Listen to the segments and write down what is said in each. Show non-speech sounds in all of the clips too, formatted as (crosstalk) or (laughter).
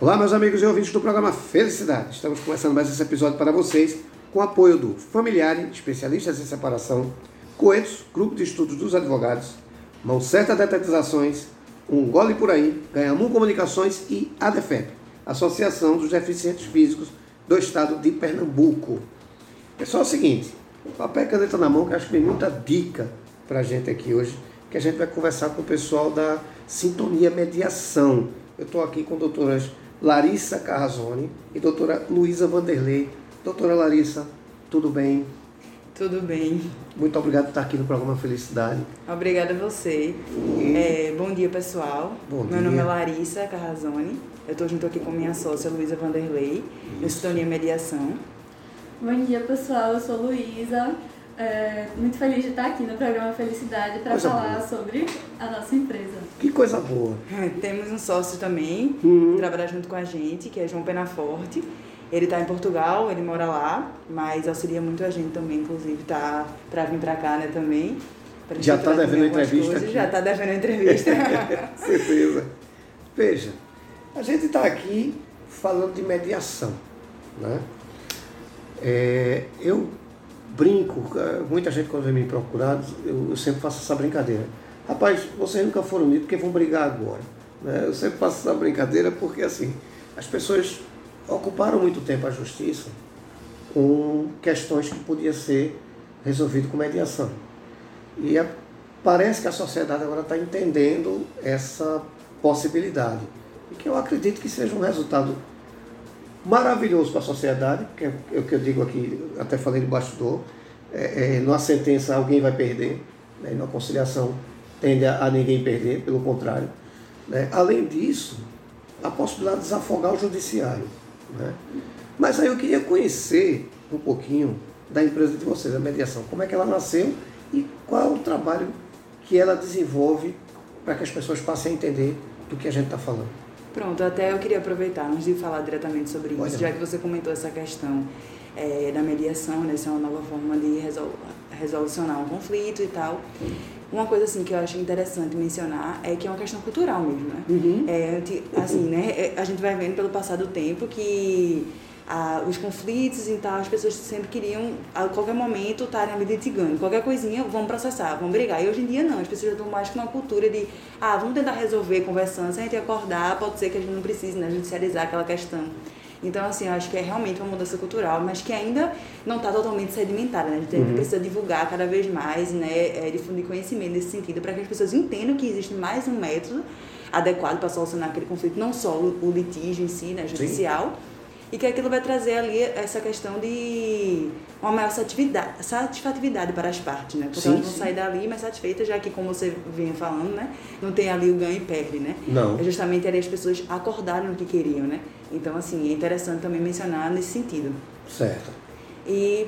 Olá, meus amigos e ouvintes do programa Felicidade. Estamos começando mais esse episódio para vocês com o apoio do Familiare, especialistas em separação, Coetos, Grupo de Estudos dos Advogados, Mão Certa Detetizações, Um Gole Por Aí, Ganhamu Comunicações e ADEFEP, Associação dos Deficientes Físicos do Estado de Pernambuco. Pessoal, é o seguinte, papel e caneta na mão, que acho que tem muita dica para a gente aqui hoje, que a gente vai conversar com o pessoal da Sintonia Mediação. Eu estou aqui com doutoras Larissa Carrazone e doutora Luísa Vanderlei. Doutora Larissa, tudo bem? Tudo bem. Muito obrigado por estar aqui no programa Felicidade. Obrigada a você. E... É, bom dia, pessoal. Bom Meu dia. nome é Larissa Carrazone. Eu estou junto aqui com minha sócia Luísa Vanderlei, no Sintonia Mediação. Bom dia, pessoal. Eu sou Luísa. É, muito feliz de estar aqui no programa Felicidade para falar boa. sobre a nossa empresa. Que coisa boa. Temos um sócio também, Uhum. que trabalha junto com a gente, que é João Penaforte. Ele está em Portugal, ele mora lá, mas auxilia muito a gente também, inclusive tá para vir para cá, né, também. Pra gente Já tá trazer devendo entrevista coisas, aqui. Já está devendo entrevista. (laughs) Certeza. Veja, a gente está aqui falando de mediação. Né? É, eu brinco, eh, muita gente quando vem me procurar, eu, sempre faço essa brincadeira. Rapaz, vocês nunca foram unidos porque vão brigar agora. Né? Eu sempre faço essa brincadeira porque assim, as pessoas ocuparam muito tempo a justiça com questões que podiam ser resolvidas com mediação. E é- parece que a sociedade agora está entendendo essa possibilidade. E que eu acredito que seja um resultado maravilhoso para a sociedade, que é o que eu digo aqui, até falei de bastidor, é, é, numa sentença alguém vai perder, né, e na conciliação tende a, a ninguém perder, pelo contrário. né. Além disso, a possibilidade de desafogar o judiciário. né. Mas aí eu queria conhecer um pouquinho da empresa de vocês, a mediação, como é que ela nasceu e qual o trabalho que ela desenvolve para que as pessoas passem a entender do que a gente está falando. Pronto, até eu queria aproveitar, antes de falar diretamente sobre Pode isso, já que você comentou essa questão eh, da mediação, né, ser uma nova forma de resol resolucionar um conflito e tal. Uma coisa assim que eu acho interessante mencionar é que é uma questão cultural mesmo, né? Uhum. É, assim, né, é, a gente vai vendo pelo passar do tempo que ah, os conflitos e tal, as pessoas sempre queriam, a qualquer momento, estarem ali litigando. Qualquer coisinha, vamos processar, vamos brigar. E hoje em dia não, as pessoas já estão mais com uma cultura de, ah, vamos tentar resolver conversando, se a gente acordar, pode ser que a gente não precise né, judicializar aquela questão. Então, assim, eu acho que é realmente uma mudança cultural, mas que ainda não está totalmente sedimentada, né? A gente Uhum. precisa divulgar cada vez mais, né? É, difundir conhecimento nesse sentido, para que as pessoas entendam que existe mais um método adequado para solucionar aquele conflito, não só o, o litígio em si, né? Judicial, e que aquilo vai trazer ali essa questão de uma maior satisfatividade, para as partes, né? Porque Sim, elas vão sim. sair dali mais satisfeitas, já que, como você vinha falando, né? Não tem ali o ganho e perde, né? Não. É justamente ali as pessoas acordarem no que queriam, né? Então, assim, é interessante também mencionar nesse sentido. Certo. E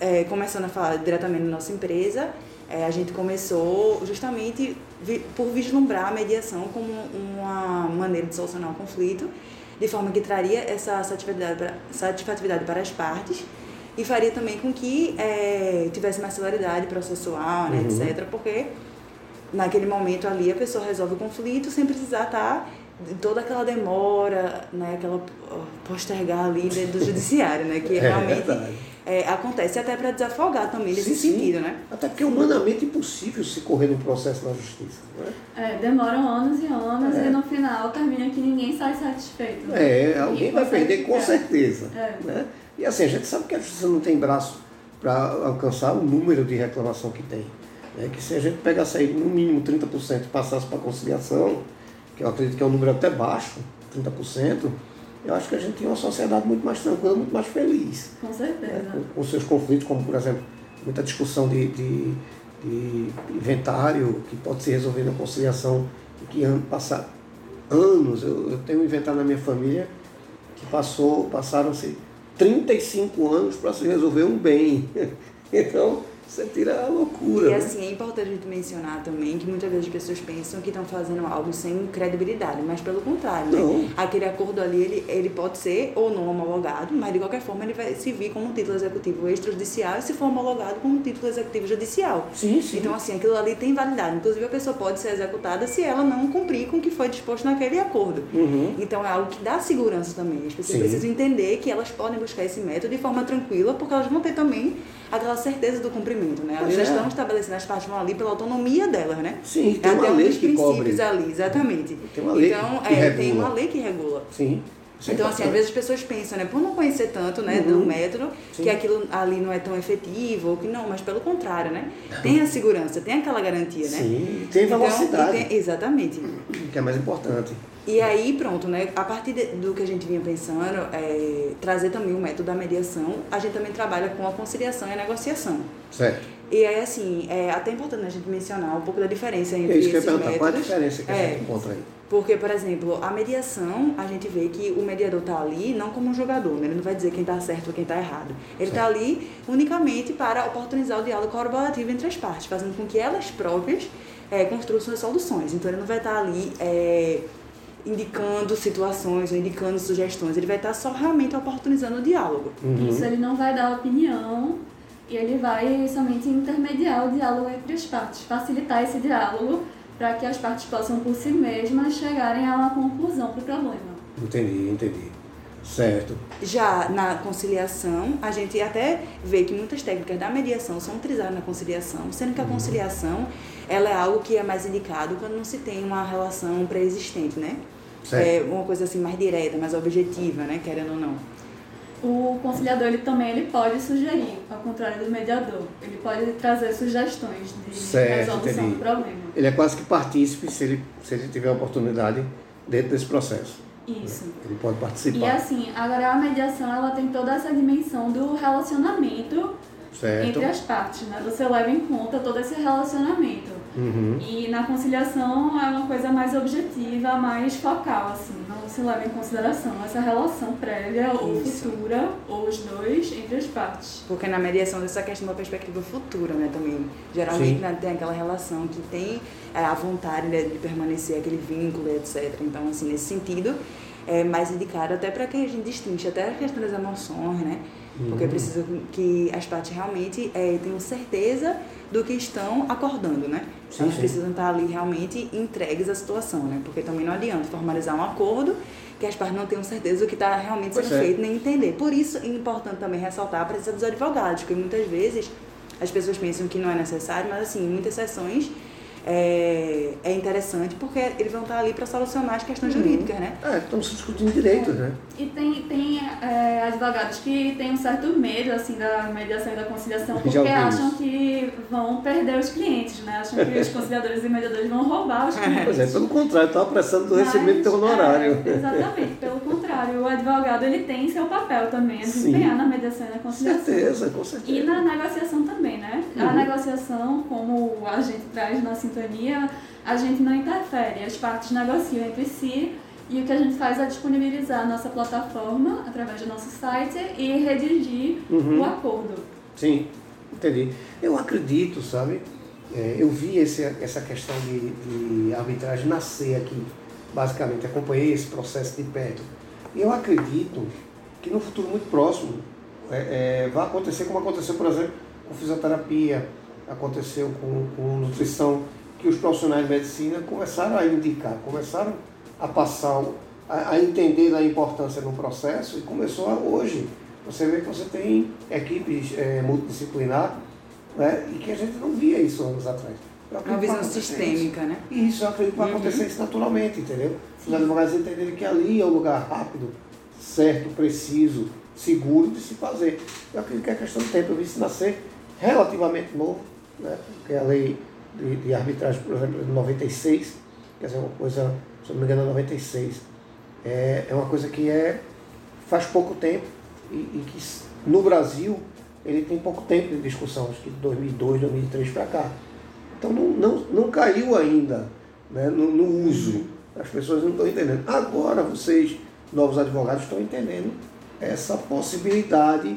é, começando a falar diretamente da nossa empresa, é, a gente começou justamente vi- por vislumbrar a mediação como uma maneira de solucionar o conflito, de forma que traria essa satisfatividade para, satisfatividade para as partes e faria também com que é, tivesse mais celeridade processual, né, Uhum. etc. Porque naquele momento ali a pessoa resolve o conflito sem precisar estar de toda aquela demora, né, aquela postergar ali do (laughs) judiciário, né, que É realmente verdade. É, acontece até para desafogar também nesse Sim, sim. sentido, né? Até porque é humanamente impossível se correr num processo na justiça. Né? É, demoram anos e anos É. e no final termina que ninguém sai satisfeito. né? É, alguém vai perder com certeza. É. Né? E assim, a gente sabe que a justiça não tem braço para alcançar o número de reclamação que tem. Né? Que se a gente pegasse aí no mínimo 30% e passasse para conciliação, que eu acredito que é um número até baixo, 30%, eu acho que a gente tinha uma sociedade muito mais tranquila, muito mais feliz. Com né, certeza. com, com seus conflitos, como por exemplo, muita discussão de, de, de inventário que pode ser resolvido na conciliação que an, passar anos, eu, eu tenho um inventário na minha família que passou, passaram-se 35 anos para se resolver um bem. (laughs) Então, Você tira a loucura. E né? assim, é importante a gente mencionar também que muitas vezes as pessoas pensam que estão fazendo algo sem credibilidade, mas pelo contrário, né? Aquele acordo ali, ele, ele pode ser ou não homologado, mas de qualquer forma ele vai se vir como um título executivo extrajudicial e se for homologado como um título executivo judicial. Sim, sim. Então, assim, aquilo ali tem validade. Inclusive, a pessoa pode ser executada se ela não cumprir com o que foi disposto naquele acordo. Uhum. Então, é algo que dá segurança também. As pessoas Sim. precisam entender que elas podem buscar esse método de forma tranquila, porque elas vão ter também aquela certeza do cumprimento, né? Elas é. estão estabelecendo, as partes vão ali pela autonomia delas, né? Sim, É tem uma até um lei dos que princípios cobre. ali, exatamente. Tem uma lei então, que- que é, tem uma lei que regula. Sim. Isso é Então, assim, às vezes as pessoas pensam, né, por não conhecer tanto, né, Uhum. do método, Sim. que aquilo ali não é tão efetivo, ou que não, mas pelo contrário, né? Tem a segurança, tem aquela garantia, né? Sim, tem Então, velocidade, e tem- exatamente. que é mais importante. E aí, pronto, né? A partir de- do que a gente vinha pensando, é, trazer também o método da mediação, a gente também trabalha com a conciliação e a negociação. Certo. E aí, assim, é até importante a gente mencionar um pouco da diferença entre É eu ia esses perguntar. Qual a métodos. diferença que a É. gente encontra aí? Porque, por exemplo, a mediação, a gente vê que o mediador está ali não como um jogador, né? ele não vai dizer quem está certo ou quem está errado. Ele está ali unicamente para oportunizar o diálogo colaborativo entre as partes, fazendo com que elas próprias eh, construam suas soluções. Então, ele não vai estar ali eh, indicando situações ou indicando sugestões, ele vai estar só realmente oportunizando o diálogo. Uhum. Isso ele não vai dar opinião e ele vai somente intermediar o diálogo entre as partes, facilitar esse diálogo para que as partes possam por si mesmas chegarem a uma conclusão para o problema. Entendi, entendi. Certo. Já na conciliação, a gente até vê que muitas técnicas da mediação são utilizadas na conciliação, sendo que a conciliação ela é algo que é mais indicado quando não se tem uma relação pré-existente, né? Certo. É uma coisa assim mais direta, mais objetiva, né? Querendo ou não. O conciliador ele também ele pode sugerir, ao contrário do mediador, ele pode trazer sugestões de Certo, resolução entendi. do problema. Ele é quase que partícipe se ele, se ele tiver a oportunidade dentro desse processo. Isso. Ele pode E participar. assim, agora a mediação ela tem toda essa dimensão do relacionamento Certo. entre as partes, né? Você leva em conta todo esse relacionamento. Uhum. E na conciliação é uma coisa mais objetiva, mais focal, assim, não se leva em consideração essa relação prévia ou Isso. futura, ou os dois, entre as partes. Porque na mediação essa questão da perspectiva futura, né, também. Geralmente né, tem aquela relação que tem é, a vontade né, de permanecer aquele vínculo, etc. Então, assim, nesse sentido, é mais indicado até para que a gente destrinche até a questão das emoções, né? Porque Uhum. precisa que as partes realmente é, tenham certeza do que estão acordando, né? Sim, Elas sim. precisam estar ali realmente entregues à situação, né? Porque também não adianta formalizar um acordo que as partes não tenham certeza do que está realmente Pois sendo é. feito, nem entender. Por isso é importante também ressaltar a presença dos advogados, porque muitas vezes as pessoas pensam que não é necessário, mas assim, em muitas sessões é, é interessante porque eles vão estar ali para solucionar as questões Uhum. jurídicas, né? É, estamos discutindo direitos, né? E tem, tem é, advogados que têm um certo medo assim da mediação e da conciliação porque acham isso. que vão perder os clientes, né? Acham que os conciliadores e mediadores vão roubar os clientes. Pois é, pelo contrário, está apressando do recebimento do teu Mas, honorário. é, exatamente, pelo contrário, o advogado ele tem seu papel também, a Sim. desempenhar na mediação e na conciliação. certeza, com certeza. E na negociação também, né? A Uhum. negociação, como a gente traz na sintonia, a gente não interfere, as partes negociam entre si e o que a gente faz é disponibilizar a nossa plataforma através do nosso site e redigir Uhum. o acordo. Sim, entendi. Eu acredito, sabe? é, eu vi esse, essa questão de, de arbitragem nascer aqui, basicamente. Acompanhei esse processo de perto. E eu acredito que no futuro muito próximo é, é, vai acontecer como aconteceu, por exemplo, com fisioterapia, aconteceu com, com nutrição, que os profissionais de medicina começaram a indicar, começaram a passar, a, a entender da importância no processo e começou a, hoje. Você vê que você tem equipes é, multidisciplinar né, e que a gente não via isso anos atrás. Eu Uma visão sistêmica, né? Isso. Isso, eu acredito que vai Uhum. acontecer isso naturalmente, entendeu? Os advogados entenderem que ali é o lugar rápido, certo, preciso, seguro de se fazer. Eu acredito que é questão de tempo. Eu vi isso nascer relativamente novo, né? porque a lei de, de arbitragem, por exemplo, é de 96, quer dizer, uma coisa, se não me engano, é 96. É, é uma coisa que é, faz pouco tempo e, e que no Brasil ele tem pouco tempo de discussão, acho que de 2002, 2003 para cá. Então não, não, não caiu ainda né, no, no uso. As pessoas não estão entendendo. Agora vocês, novos advogados, estão entendendo essa possibilidade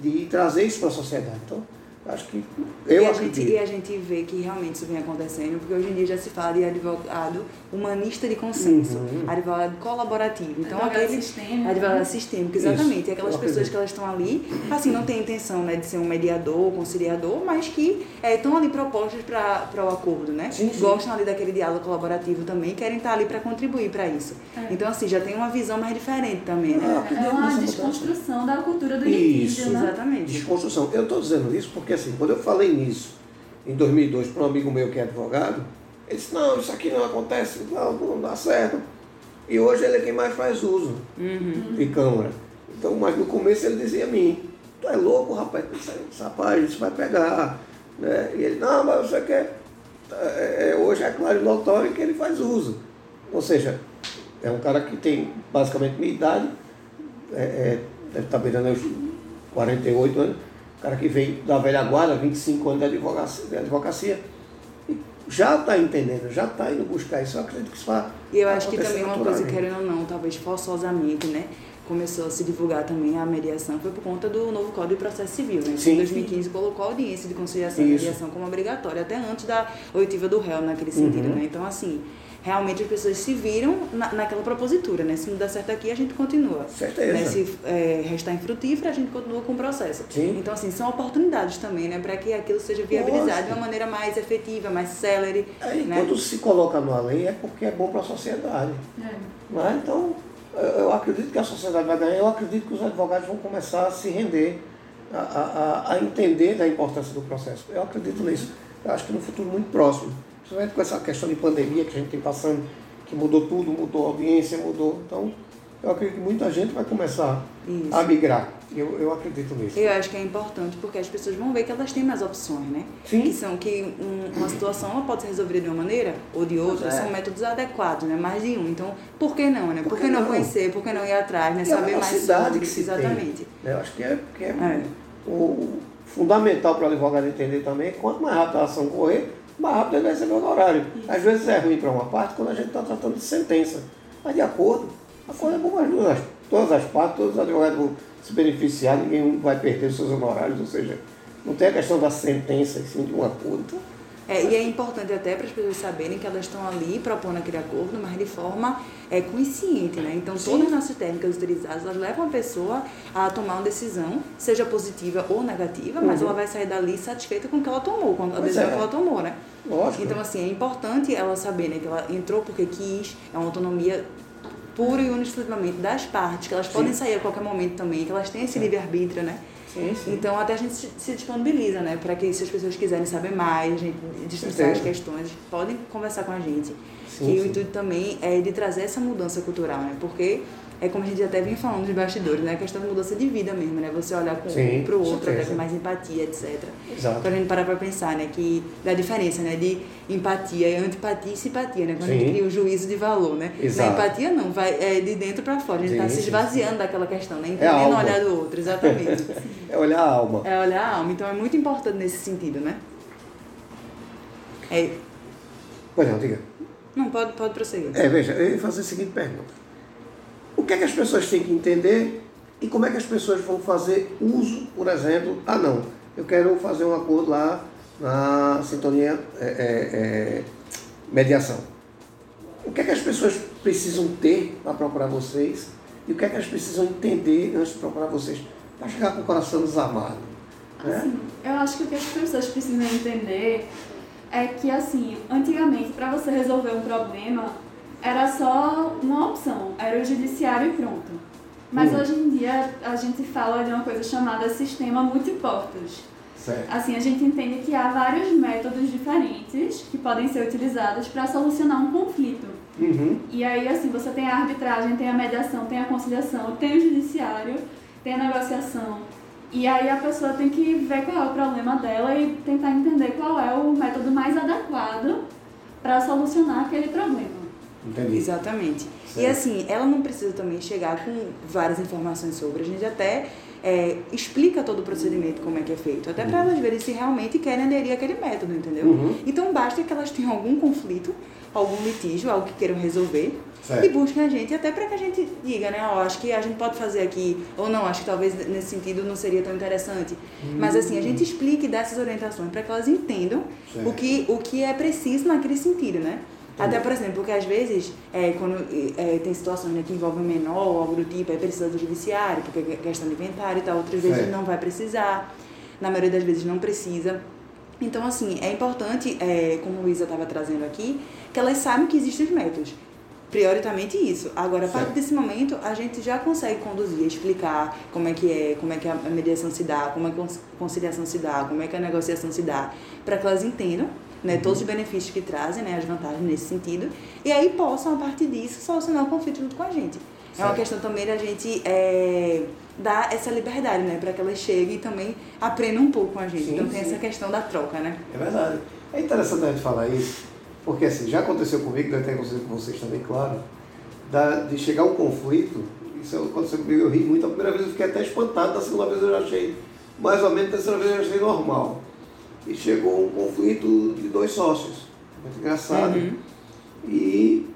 de trazer isso para a sociedade. Então, Acho que eu e a acredito. Gente, e a gente vê que realmente isso vem acontecendo, porque hoje em dia já se fala de advogado humanista de consenso, Uhum. advogado colaborativo. Então, Advogado aquele sistêmico, advogado né? sistêmico, exatamente. Isso, E aquelas eu pessoas acredito. que elas estão ali, assim, não têm intenção né, de ser um mediador, conciliador, mas que estão ali propostas para o acordo, né? Sim, sim. Gostam ali daquele diálogo colaborativo também, querem estar ali para contribuir para isso. É. Então, assim, já tem uma visão mais diferente também, né? Ah, É acredito uma desconstrução da cultura do Isso. litígio, né? Exatamente. Desconstrução. Eu estou dizendo isso porque, assim, quando eu falei nisso em 2002 para um amigo meu que é advogado, ele disse: Não, isso aqui não acontece, não, não dá certo. E hoje ele é quem mais faz uso Uhum. de câmara. Então, mas no começo ele dizia a mim: Tu é louco, rapaz, aí, rapaz, isso vai pegar. Né? E ele: Não, mas você quer. É, é, hoje é claro e notório que ele faz uso. Ou seja, é um cara que tem basicamente minha idade, é, é, deve estar beirando os 48 anos, cara que veio da velha guarda, 25 anos de advocacia, de advocacia e já está entendendo, já está indo buscar isso. Eu acredito que isso vai E eu acho que também uma coisa, naturalmente. querendo ou não, talvez forçosamente, né? Começou a se divulgar também a mediação, foi por conta do novo Código de Processo Civil, né? Sim. Em 2015 colocou a audiência de conciliação e mediação como obrigatória, até antes da oitiva do réu naquele sentido, Uhum. né? Então, assim, realmente as pessoas se viram na, naquela propositura, né? Se não der certo aqui, a gente continua. Certeza. Né? Se é, restar infrutífero, a gente continua com o processo. Sim. Então, assim, são oportunidades também, né? Para que aquilo seja viabilizado Lógico. de uma maneira mais efetiva, mais célere, Aí, né? quando se coloca numa lei é porque é bom para a sociedade. É. Não é? Então, eu acredito que a sociedade vai ganhar, eu acredito que os advogados vão começar a se render, a, a, a- a entender da importância do processo. Eu acredito nisso. Eu acho que no futuro muito próximo, principalmente com essa questão de pandemia que a gente tem passando, que mudou tudo, mudou a audiência, mudou. Então, eu acredito que muita gente vai começar Isso. a migrar. Eu, eu acredito nisso. Eu acho que é importante porque as pessoas vão ver que elas têm mais opções, né? Sim. Que são que um- uma situação ela pode ser resolvida de uma maneira ou de outra, é. são métodos adequados, né? Mais de um. Então, por que não, né? Por, Por que que não, não? conhecer? Por que não ir atrás, né? E a Saber mais sobre. que se Exatamente. tem. Eu acho que é, que é, É. O fundamental para o advogado entender também é quanto mais rápido a ação correr, mais rápido ele vai receber o horário. Às vezes é ruim para uma parte quando a gente está tratando de sentença. Mas de acordo, acordo é bom para as duas, todas as partes, todos os advogados vão se beneficiar, ninguém vai perder os seus honorários, ou seja, não tem a questão da sentença, sim de um acordo. É, e é importante até para as pessoas saberem que elas estão ali propondo aquele acordo, mas de forma é, consciente, né? Então, Sim. todas as nossas técnicas utilizadas, elas levam a pessoa a tomar uma decisão, seja positiva ou negativa, mas Uhum. ela vai sair dali satisfeita com o que ela tomou, com a decisão é. que ela tomou, né? Lógico. Então, assim, é importante ela saber, né, que ela entrou porque quis, é uma autonomia pura e exclusivamente das partes, que elas podem sair a qualquer momento também, que elas têm esse livre-arbítrio, né? Sim, sim. Então, até a gente se disponibiliza, né? Para que se as pessoas quiserem saber mais, destrinçar as questões, podem conversar com a gente. Sim, o sim. intuito também é de trazer essa mudança cultural, né? Porque é como a gente até vem falando dos bastidores, né? A questão de mudança de vida mesmo, né? Você olhar Sim, um para o outro, até com mais empatia, etc. Exato. Pra gente parar pra pensar, né? Que da diferença, né? De empatia, antipatia e simpatia, né? Quando a Sim. gente cria o juízo de valor, né? Exato. Na empatia não, vai é de dentro pra fora. A gente Sim, tá se esvaziando sim. daquela questão, né? a Entendendo o alma. olhar do outro, exatamente. (laughs) É olhar a alma. É olhar a alma, então é muito importante nesse sentido, né? É, Pois não, diga. não, pode, pode prosseguir. É, veja, eu ia fazer a seguinte pergunta. O que é que as pessoas têm que entender e como é que as pessoas vão fazer uso, por exemplo, ah não, eu quero fazer um acordo lá na sintonia é, é, é, mediação. O que é que as pessoas precisam ter para procurar vocês e o que é que elas precisam entender antes de procurar vocês? Para chegar com o coração desarmado. Né? Assim, eu acho que o que as pessoas precisam entender é que, assim, antigamente, para você resolver um problema, era só uma opção, era o judiciário e pronto. Mas Hum. hoje em dia, a gente fala de uma coisa chamada sistema multiportas. Certo. Assim, a gente entende que há vários métodos diferentes que podem ser utilizados para solucionar um conflito. Uhum. E aí, assim, você tem a arbitragem, tem a mediação, tem a conciliação, tem o judiciário, tem a negociação. E aí a pessoa tem que ver qual é o problema dela e tentar entender qual é o método mais adequado para solucionar aquele problema. Entendi. Exatamente. E Certo. assim, ela não precisa também chegar com várias informações sobre. A gente até é, explica todo o procedimento, como é que é feito. Até para elas verem se realmente querem aderir àquele método, entendeu? Uhum. Então basta que elas tenham algum conflito, algum litígio, algo que queiram resolver. Certo. E busquem a gente, até para que a gente diga, né? Ó, acho que a gente pode fazer aqui, ou não, acho que talvez nesse sentido não seria tão interessante. Mas assim, a gente explica e dá essas orientações para que elas entendam Certo. o que, o que é preciso naquele sentido, né? Até, por exemplo, porque às vezes, é, quando é, tem situações né, que envolvem menor ou algo do tipo, aí precisa do judiciário, porque é questão de inventário e tal, outras vezes Certo. não vai precisar, na maioria das vezes não precisa. Então, assim, é importante, é, como a Luísa estava trazendo aqui, que elas saibam que existem os métodos. Prioritamente isso. Agora, a partir desse momento, a gente já consegue conduzir, explicar como é que é, como é que a mediação se dá, como é que a conciliação se dá, como é que a negociação se dá, para que elas entendam né, todos os benefícios que trazem, né, as vantagens nesse sentido, e aí possam, a partir disso, solucionar o conflito junto com a gente. É uma Certo. questão também da gente é, dar essa liberdade, né, para que elas cheguem e também aprendam um pouco com a gente. Sim, então tem sim. essa questão da troca, né? É verdade. É interessante a gente falar isso, porque assim, já aconteceu comigo, deve ter acontecido com vocês também, claro, da, de chegar um conflito, isso aconteceu comigo, eu ri muito, a primeira vez eu fiquei até espantado, da segunda vez eu já achei, mais ou menos, da terceira vez eu já achei normal. E chegou um conflito de dois sócios, muito engraçado, Uhum. e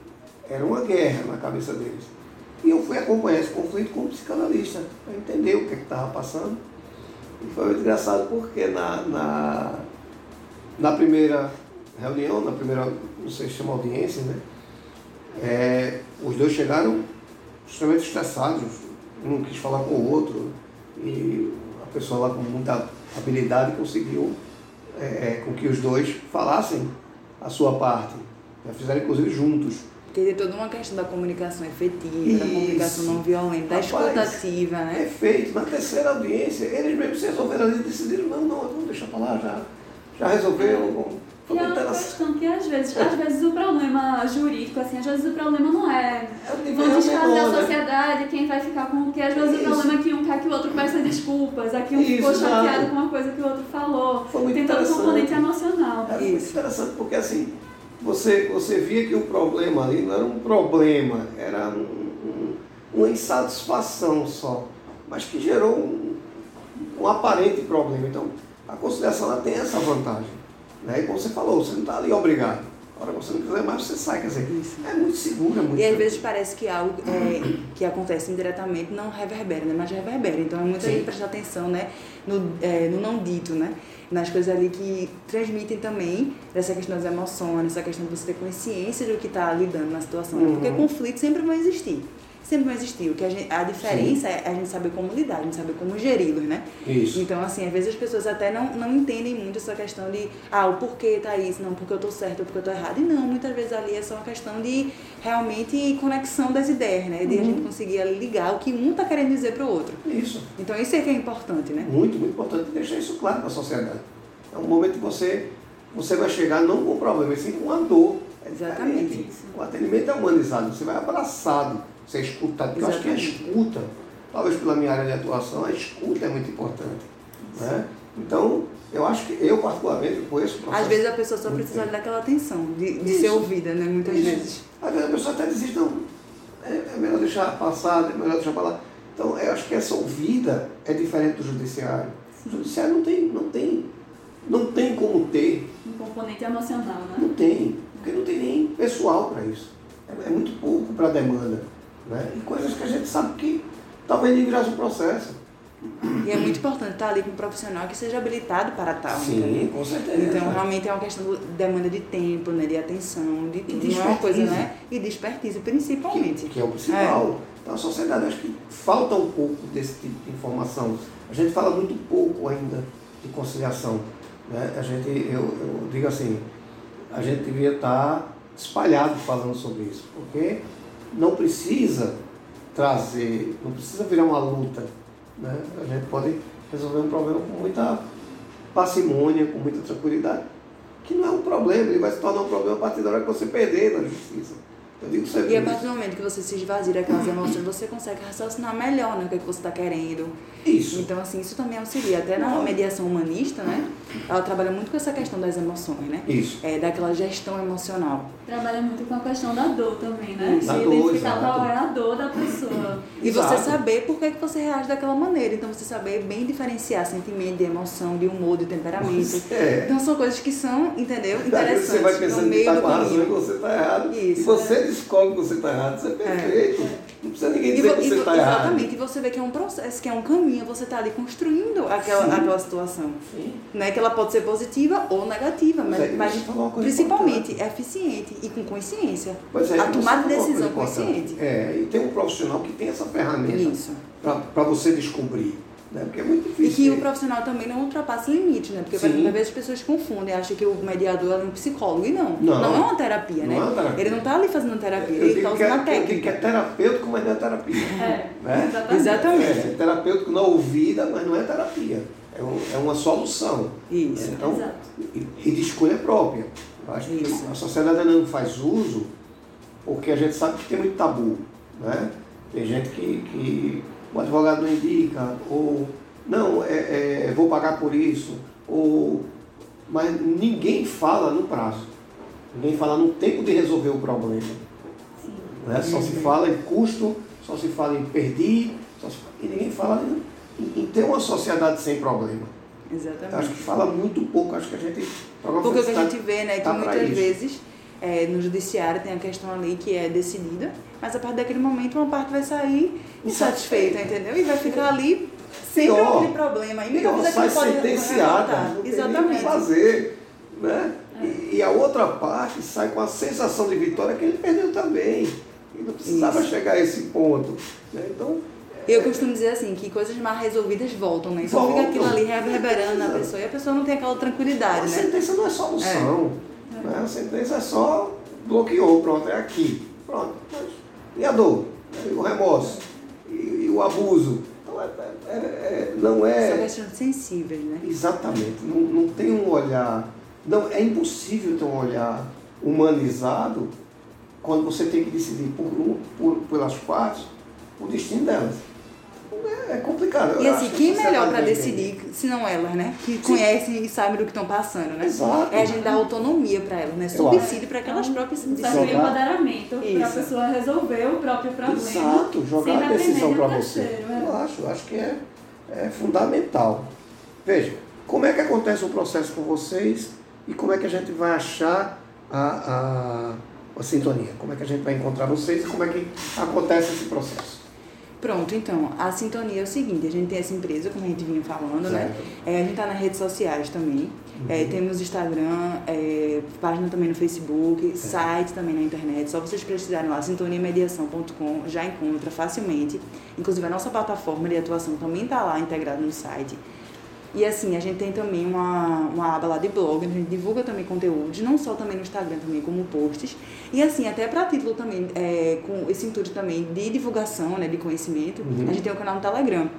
era uma guerra na cabeça deles. E eu fui acompanhar esse conflito como psicanalista, para entender o que estava passando. E foi muito engraçado porque na, na, na primeira reunião, na primeira, não sei se chama audiência, né? É, os dois chegaram extremamente estressados, um quis falar com o outro, e a pessoa lá com muita habilidade conseguiu é, é, com que os dois falassem a sua parte. Já fizeram inclusive juntos. Porque tem toda uma questão da comunicação efetiva, da Isso. comunicação não violenta, da Rapaz, escutativa, né? Perfeito. Na terceira audiência, eles mesmos se resolveram ali e decidiram, não, não, vamos deixar pra lá, já, já resolveu. E é muito uma interessante. questão que às vezes, às vezes o problema jurídico, assim, às vezes o problema não é É o vão desfazer a sociedade, quem vai ficar com o que, às vezes o Isso. problema é que um quer que o outro peça desculpas, aqui um Isso, ficou chateado com uma coisa que o outro falou. Foi muito Tem todo o componente emocional. Era muito Isso. interessante porque assim, você, você via que o problema ali não era um problema, era um, um- uma insatisfação só, mas que gerou um, um aparente problema. Então, a conciliação ela tem essa vantagem. Né? E como você falou, você não está ali obrigado. A hora que você não quiser mais, você sai. Quer dizer, Isso. é muito seguro, é muito E às vezes parece que algo é, que acontece indiretamente não reverbera, né? Mas reverbera. Então é muito a Sim. gente prestar atenção, né? No, é, no não dito, né? Nas coisas ali que transmitem também dessa questão das emoções, essa questão de você ter consciência do que está lidando na situação. né? Porque Uhum. conflitos sempre vão existir. Sempre vão existir. O que a, gente, a diferença é a gente saber como lidar, a gente saber como geri-los, né? Isso. Então, assim, às vezes as pessoas até não, não entendem muito essa questão de, ah, o porquê tá isso, não, porque eu tô certo ou porque eu tô errado. E não, muitas vezes ali é só uma questão de realmente conexão das ideias, né? De a gente conseguir ligar o que um tá querendo dizer pro outro. Isso. Então, isso é que é importante, né? Muito, muito importante deixar isso claro para a sociedade. É um momento que você, você vai chegar não com problema, mas sim com a dor. É Exatamente. diferente. O atendimento é humanizado, você vai abraçado, você é escutado. Porque eu acho que a Exatamente. escuta, talvez pela minha área de atuação, a escuta é muito importante. Né? Então, eu acho que eu particularmente conheço o processo. Às vezes a pessoa só precisa bem. daquela atenção, de, de ser ouvida, né? Muitas Isso. vezes. Às vezes a pessoa até desiste, não, é, é melhor deixar passar, é melhor deixar para lá. Então, eu acho que essa ouvida é diferente do judiciário. O judiciário não tem, não tem, não tem como ter, Um componente emocional, né? não tem, porque não tem nem pessoal para isso. É, é muito pouco para a demanda. Né? E coisas que a gente sabe que talvez nem virasse um processo. E é muito importante estar ali com um profissional que seja habilitado para tal. entendeu? Sim, com certeza. Então, realmente é uma questão de demanda de tempo, né? De atenção, de tudo. de é uma coisa, né? E de expertise, que, principalmente. que é o principal. Então a sociedade acho que falta um pouco desse tipo de informação. A gente fala muito pouco ainda de conciliação. Né? A gente, eu, eu digo assim, a gente devia estar espalhado falando sobre isso, porque não precisa trazer, não precisa virar uma luta. Né? A gente pode resolver um problema com muita parcimônia, com muita tranquilidade, que não é um problema, ele vai se tornar um problema a partir da hora que você perder na justiça. Eu digo sempre E a isso. partir do momento que você se esvazia daquelas (coughs) emoções, você consegue raciocinar melhor né, o que, é que você está querendo. Isso. Então, assim, isso também auxilia. Até na mediação humanista, né? Ela trabalha muito com essa questão das emoções, né? Isso. É, daquela gestão emocional. Trabalha muito com a questão da dor também, né? Da De dor, identificar qual é a dor da pessoa. E você saber por que, que você reage daquela maneira. Então, você saber bem diferenciar sentimento de emoção, de humor, de temperamento. É. Então, são coisas que são, entendeu? Interessantes. você vai no pensando que meio está do com razão e você está errado. Isso. e você descobre que você está errado. Isso é perfeito. Não precisa ninguém E dizer vo- que e você vo- está errado. exatamente, e você vê que é um processo, que é um caminho, você está ali construindo aquela, Sim. aquela situação. Sim. Né? Que ela pode ser positiva ou negativa, Mas mas, mas você principalmente eficiente e com consciência. É, a você tomada de decisão consciente. É, e tem um profissional que tem essa ferramenta para você descobrir. Né? Porque é muito E difícil. que o profissional também não ultrapasse limites, né? Porque, Sim. às vezes as pessoas confundem, acham que o mediador é um psicólogo. E não. Não. é uma terapia, Não né? é uma terapia. Ele não está ali fazendo terapia, Eu ele está que é, usando a eu digo que é técnica. terapêutico, mas não é terapia. É, Né? exatamente. Exatamente. É, é terapêutico na ouvida, mas não é terapia. É, um- é uma solução. Isso. Então, Exato. e, e de escolha própria. Eu acho que Isso. a sociedade não faz uso porque a gente sabe que tem muito tabu. Né? Tem gente que, que o advogado não indica, ou não, é, é, vou pagar por isso, ou mas ninguém fala no prazo. Ninguém fala no tempo de resolver o problema. Sim. Né? Só se fala em custo, só se fala em perdi, só se- e ninguém fala em, em- ter uma sociedade sem problema. Eu acho Exatamente. que fala muito pouco, acho que a gente. programa Porque o que a gente vê, né, que tá muitas vezes é, no judiciário tem a questão ali que é decidida, mas a partir daquele momento uma parte vai sair insatisfeita, entendeu? E vai ficar ali sempre Pior. aquele problema. E muitas vezes aquilo pode sentenciada, revoltar. não tem o que Exatamente. fazer. Né? E, e a outra parte sai com a sensação de vitória que ele perdeu também. E não precisava Isso. chegar a esse ponto. né? Então, Eu costumo dizer assim, que coisas mal resolvidas voltam, né? Então Voltam. fica aquilo ali reverberando na pessoa e a pessoa não tem aquela a tranquilidade, né? sentença não é solução. Né? A sentença é só bloqueou, pronto, é aqui. Pronto. Mas, e a dor? E o remorso? E, e o abuso? Então, é, é- é- não São é. questões sensíveis, né? Exatamente. Não, não tem um olhar. Não, é impossível ter um olhar humanizado quando você tem que decidir por, por, pelas partes o destino delas. É, é complicado. E assim, quem que a melhor para decidir, se não elas, né? Que conhecem e sabem do que estão passando, né? Exato. É a gente dar autonomia para elas, né? Subsídio para que elas próprias Um certo decidam. Jogar- empoderamento para a pessoa resolver o próprio problema. Exato, jogar a decisão para você. é. Eu acho, eu acho que é, é fundamental. Veja, como é que acontece o processo com vocês e como é que a gente vai achar a, a, a sintonia? Como é que a gente vai encontrar vocês e como é que acontece esse processo? Pronto, então, a sintonia é o seguinte, a gente tem essa empresa, como a gente vinha falando, né? Certo. É, a gente tá nas redes sociais também. É, temos Instagram, é, página também no Facebook, site também na internet. Só vocês precisarem lá, sintoniamediação.com, já encontra facilmente. Inclusive a nossa plataforma de atuação também está lá integrada no site. E assim, a gente tem também uma, uma aba lá de blog, a gente divulga também conteúdos, não só também no Instagram, também como posts. E assim, até para título também, é, com esse intuito também de divulgação, né, de conhecimento, Uhum. a gente tem o canal no Telegram.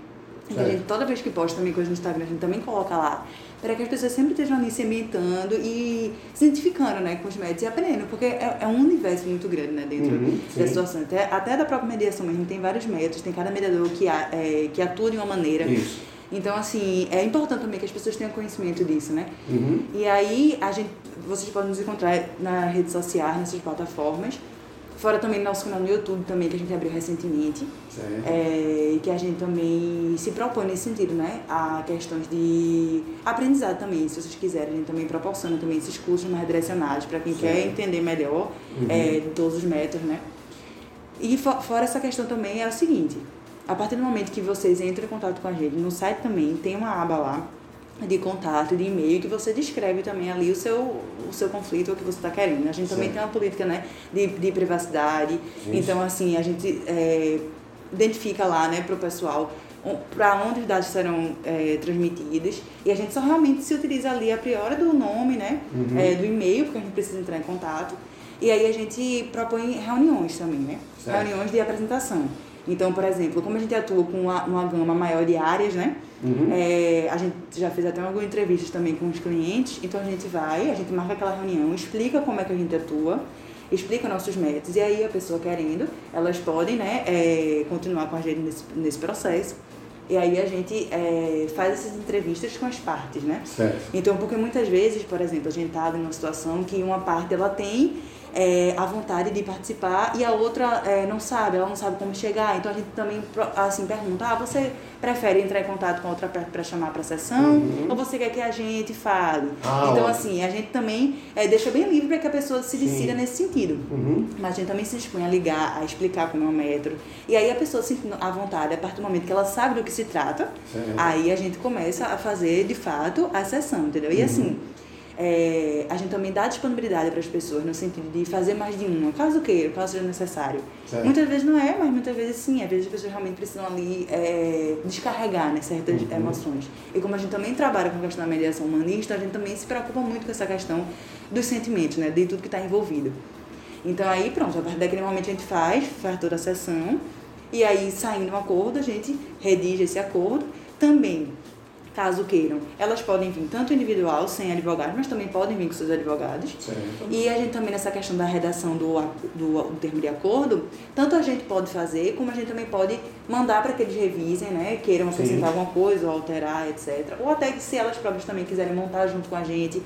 E a gente, toda vez que posta também coisa no Instagram, a gente também coloca lá, para que as pessoas sempre estejam ali se ambientando e se identificando né, com os médicos e aprendendo, porque é, é um universo muito grande né, dentro Uhum, da situação. Até, até da própria mediação mesmo, tem vários métodos, tem cada mediador que, a- é, que atua de uma maneira. Isso. Então, assim, é importante também que as pessoas tenham conhecimento disso, né? Uhum. E aí, a gente, vocês podem nos encontrar nas redes sociais, nessas plataformas. Fora também no nosso canal no YouTube também, que a gente abriu recentemente. É, que a gente também se propõe nesse sentido, né? A questões de aprendizado também, se vocês quiserem. A gente também proporciona também esses cursos mais direcionados para quem quer entender melhor Uhum. é, todos os métodos, né? E fo- fora essa questão também é o seguinte, a partir do momento que vocês entram em contato com a gente, no site também tem uma aba lá de contato, de e-mail, que você descreve também ali o seu, o seu conflito, o que você está querendo. A gente também Certo. tem uma política né, de, de privacidade, Sim. então assim, a gente é, identifica lá né, para o pessoal para onde os dados serão é, transmitidos e a gente só realmente se utiliza ali a priori do nome, né, Uhum. é, do e-mail, porque a gente precisa entrar em contato. E aí a gente propõe reuniões também, né? Certo. Reuniões de apresentação. Então, por exemplo, como a gente atua com uma, uma gama maior de áreas, né? Uhum. É, a gente já fez até algumas entrevistas também com os clientes, então a gente vai, a gente marca aquela reunião, explica como é que a gente atua, explica nossos métodos. E aí a pessoa querendo, elas podem né, é, continuar com a gente nesse, nesse processo. E aí a gente é, faz essas entrevistas com as partes, né? Certo. Então, porque muitas vezes, por exemplo, a gente está em uma situação que uma parte ela tem é, a vontade de participar e a outra é, não sabe, ela não sabe como chegar. Então a gente também assim pergunta: ah, você prefere entrar em contato com a outra para chamar para a sessão uhum. ou você quer que a gente fale? Ah, então, assim, a gente também é, deixa bem livre para que a pessoa se decida Sim. nesse sentido. Uhum. Mas a gente também se dispõe a ligar, a explicar como é o método. E aí a pessoa se à vontade, a partir do momento que ela sabe do que se trata, certo. aí a gente começa a fazer de fato a sessão, entendeu? E uhum. assim é, a gente também dá disponibilidade para as pessoas no sentido de fazer mais de uma, caso queira, caso seja necessário. Certo. Muitas vezes não é, mas muitas vezes sim. Às vezes as pessoas realmente precisam ali é, descarregar né, certas uhum. emoções. E como a gente também trabalha com a questão da mediação humanista, a gente também se preocupa muito com essa questão dos sentimentos, né, de tudo que está envolvido. Então aí pronto, a partir daquele momento a gente faz, faz toda a sessão, e aí saindo um acordo, a gente redige esse acordo. Também caso queiram. Elas podem vir tanto individual, sem advogado, mas também podem vir com seus advogados. Certo. E a gente também, nessa questão da redação do, do, do, termo de acordo, tanto a gente pode fazer, como a gente também pode mandar para que eles revisem, né? Queiram acrescentar alguma coisa, ou alterar, etc. Ou até que se elas próprias também quiserem montar junto com a gente,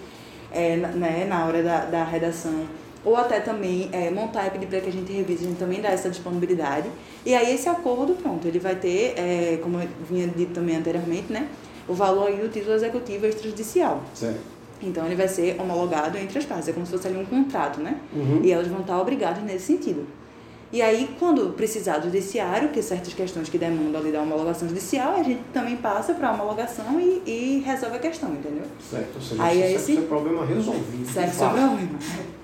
é, né, na hora da, da redação ou até também é, montar e pedir para que a gente revise, a gente também dá essa disponibilidade. E aí esse acordo, pronto, ele vai ter, é, como eu vinha dito também anteriormente, né, o valor aí do título executivo extrajudicial. Certo. Então ele vai ser homologado entre as partes, é como se fosse ali um contrato, né? Uhum. E elas vão estar obrigadas nesse sentido. E aí, quando precisar do judiciário, que certas questões que demandam ali da homologação judicial, a gente também passa para a homologação e, e, resolve a questão, entendeu? Certo, ou seja, aí é esse seu problema resolvido. Certo, seu problema.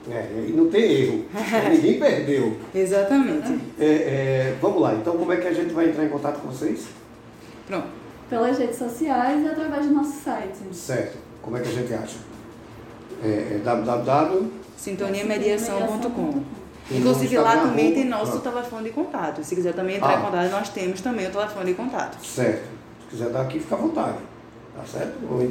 É, e não tem erro. (laughs) Ninguém perdeu. Exatamente. É, é, vamos lá, então como é que a gente vai entrar em contato com vocês? Pronto pelas redes sociais e através do nosso site. Certo. Como é que a gente acha? É, é www. Sintoniamediação.com. Inclusive lá também tem nosso telefone de contato. Se quiser também entrar ah. em contato, nós temos também o telefone de contato. Certo. Se quiser dar aqui, fica à vontade. Tá certo? Ou,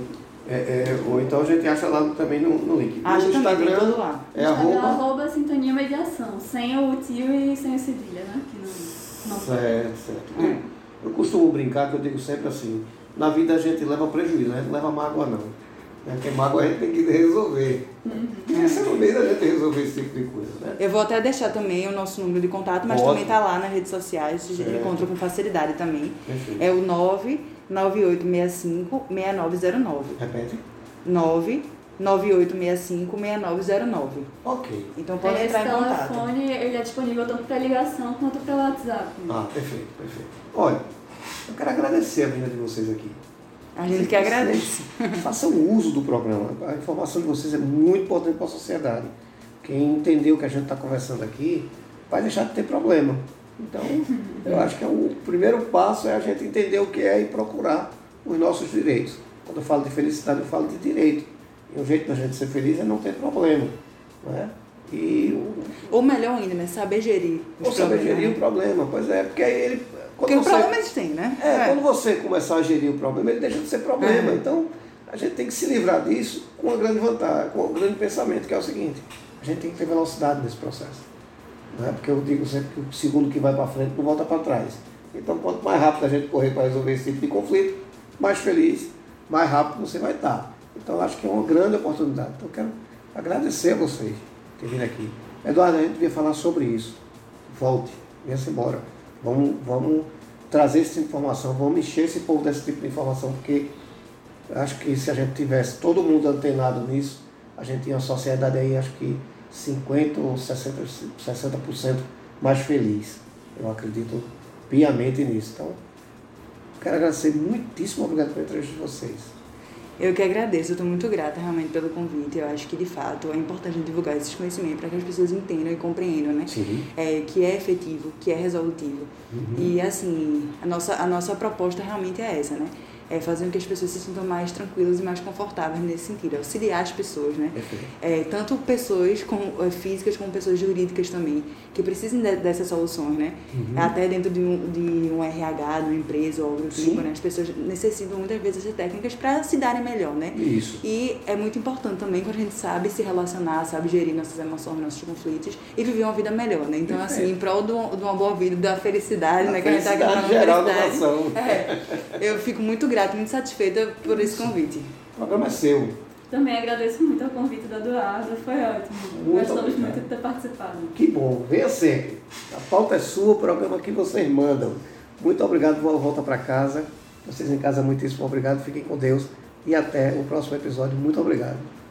é, é, ou então a gente acha lá também no, no link. Acha no Instagram, também, tudo lá. É Instagram, arroba... arroba Sintonia Mediação, sem o tio e sem o cedilha, né? Que não, não certo, certo. É. Eu costumo brincar que eu digo sempre assim, na vida a gente leva prejuízo, a gente não leva mágoa não. Né? Porque mágoa a gente tem que resolver. Uhum. Esse é o meio da gente resolver esse tipo de coisa. Né? Eu vou até deixar também o nosso número de contato, mas também está lá nas redes sociais, a gente encontra com facilidade também. Perfeito. É o 99865 6909. Repete. 9 9865-6909. Ok. Então pode Esse entrar em contato. Esse telefone ele é disponível tanto para ligação quanto para WhatsApp. Ah, perfeito, perfeito. Olha, eu quero agradecer a vinda de vocês aqui. A gente que agradece. Façam uso do programa. A informação de vocês é muito importante para a sociedade. Quem entendeu o que a gente está conversando aqui vai deixar de ter problema. Então, eu acho que é o primeiro passo é a gente entender o que é e procurar os nossos direitos. Quando eu falo de felicidade, eu falo de direito. E o jeito da gente ser feliz é não ter problema. Né? E o... Ou melhor ainda, né? Saber gerir. Ou saber gerir né? o problema, pois é, porque aí ele. Porque você, o problema eles têm, né? É, é, quando você começar a gerir o problema, ele deixa de ser problema. É. Então, a gente tem que se livrar disso com uma grande vantagem, com um grande pensamento, que é o seguinte, a gente tem que ter velocidade nesse processo. Né? Porque eu digo sempre que o segundo que vai para frente não volta para trás. Então, quanto mais rápido a gente correr para resolver esse tipo de conflito, mais feliz, mais rápido você vai estar. Então acho que é uma grande oportunidade. Então quero agradecer a vocês terem vindo aqui. Eduardo, a gente devia falar sobre isso. Volte, venha-se embora. Vamos, vamos trazer essa informação, vamos encher esse povo desse tipo de informação, porque acho que se a gente tivesse todo mundo antenado nisso, a gente tinha uma sociedade aí, acho que 50% ou 60%, 60% mais feliz. Eu acredito piamente nisso. Então, quero agradecer muitíssimo obrigado pela entrevista de vocês. Eu que agradeço, eu estou muito grata realmente pelo convite. Eu acho que de fato é importante divulgar esses conhecimentos para que as pessoas entendam e compreendam, né? Sim. É, que é efetivo, que é resolutivo. Uhum. E assim, a nossa, a nossa proposta realmente é essa, né? É, fazer com que as pessoas se sintam mais tranquilas e mais confortáveis nesse sentido, auxiliar as pessoas, né? É, tanto pessoas com, é, físicas como pessoas jurídicas também, que precisem de, dessas soluções, né? Uhum. Até dentro de um, de um RH, de uma empresa ou algo do tipo, né? As pessoas necessitam muitas vezes de técnicas para se darem melhor, né? Isso. E é muito importante também quando a gente sabe se relacionar, sabe gerir nossas emoções, nossos conflitos e viver uma vida melhor, né? Então, Perfeito. assim, em prol de uma boa vida, da felicidade, a né? Que a gente tá aqui geral felicidade. É, eu fico muito grata, muito satisfeita por esse convite. O programa é seu. Também agradeço muito o convite da Eduardo, foi ótimo. Muito Gostamos obrigado. muito de ter participado. Que bom, venha sempre. A pauta é sua, o programa que vocês mandam. Muito obrigado, boa volta para casa. Vocês em casa, muitíssimo obrigado, fiquem com Deus e até o próximo episódio. Muito obrigado.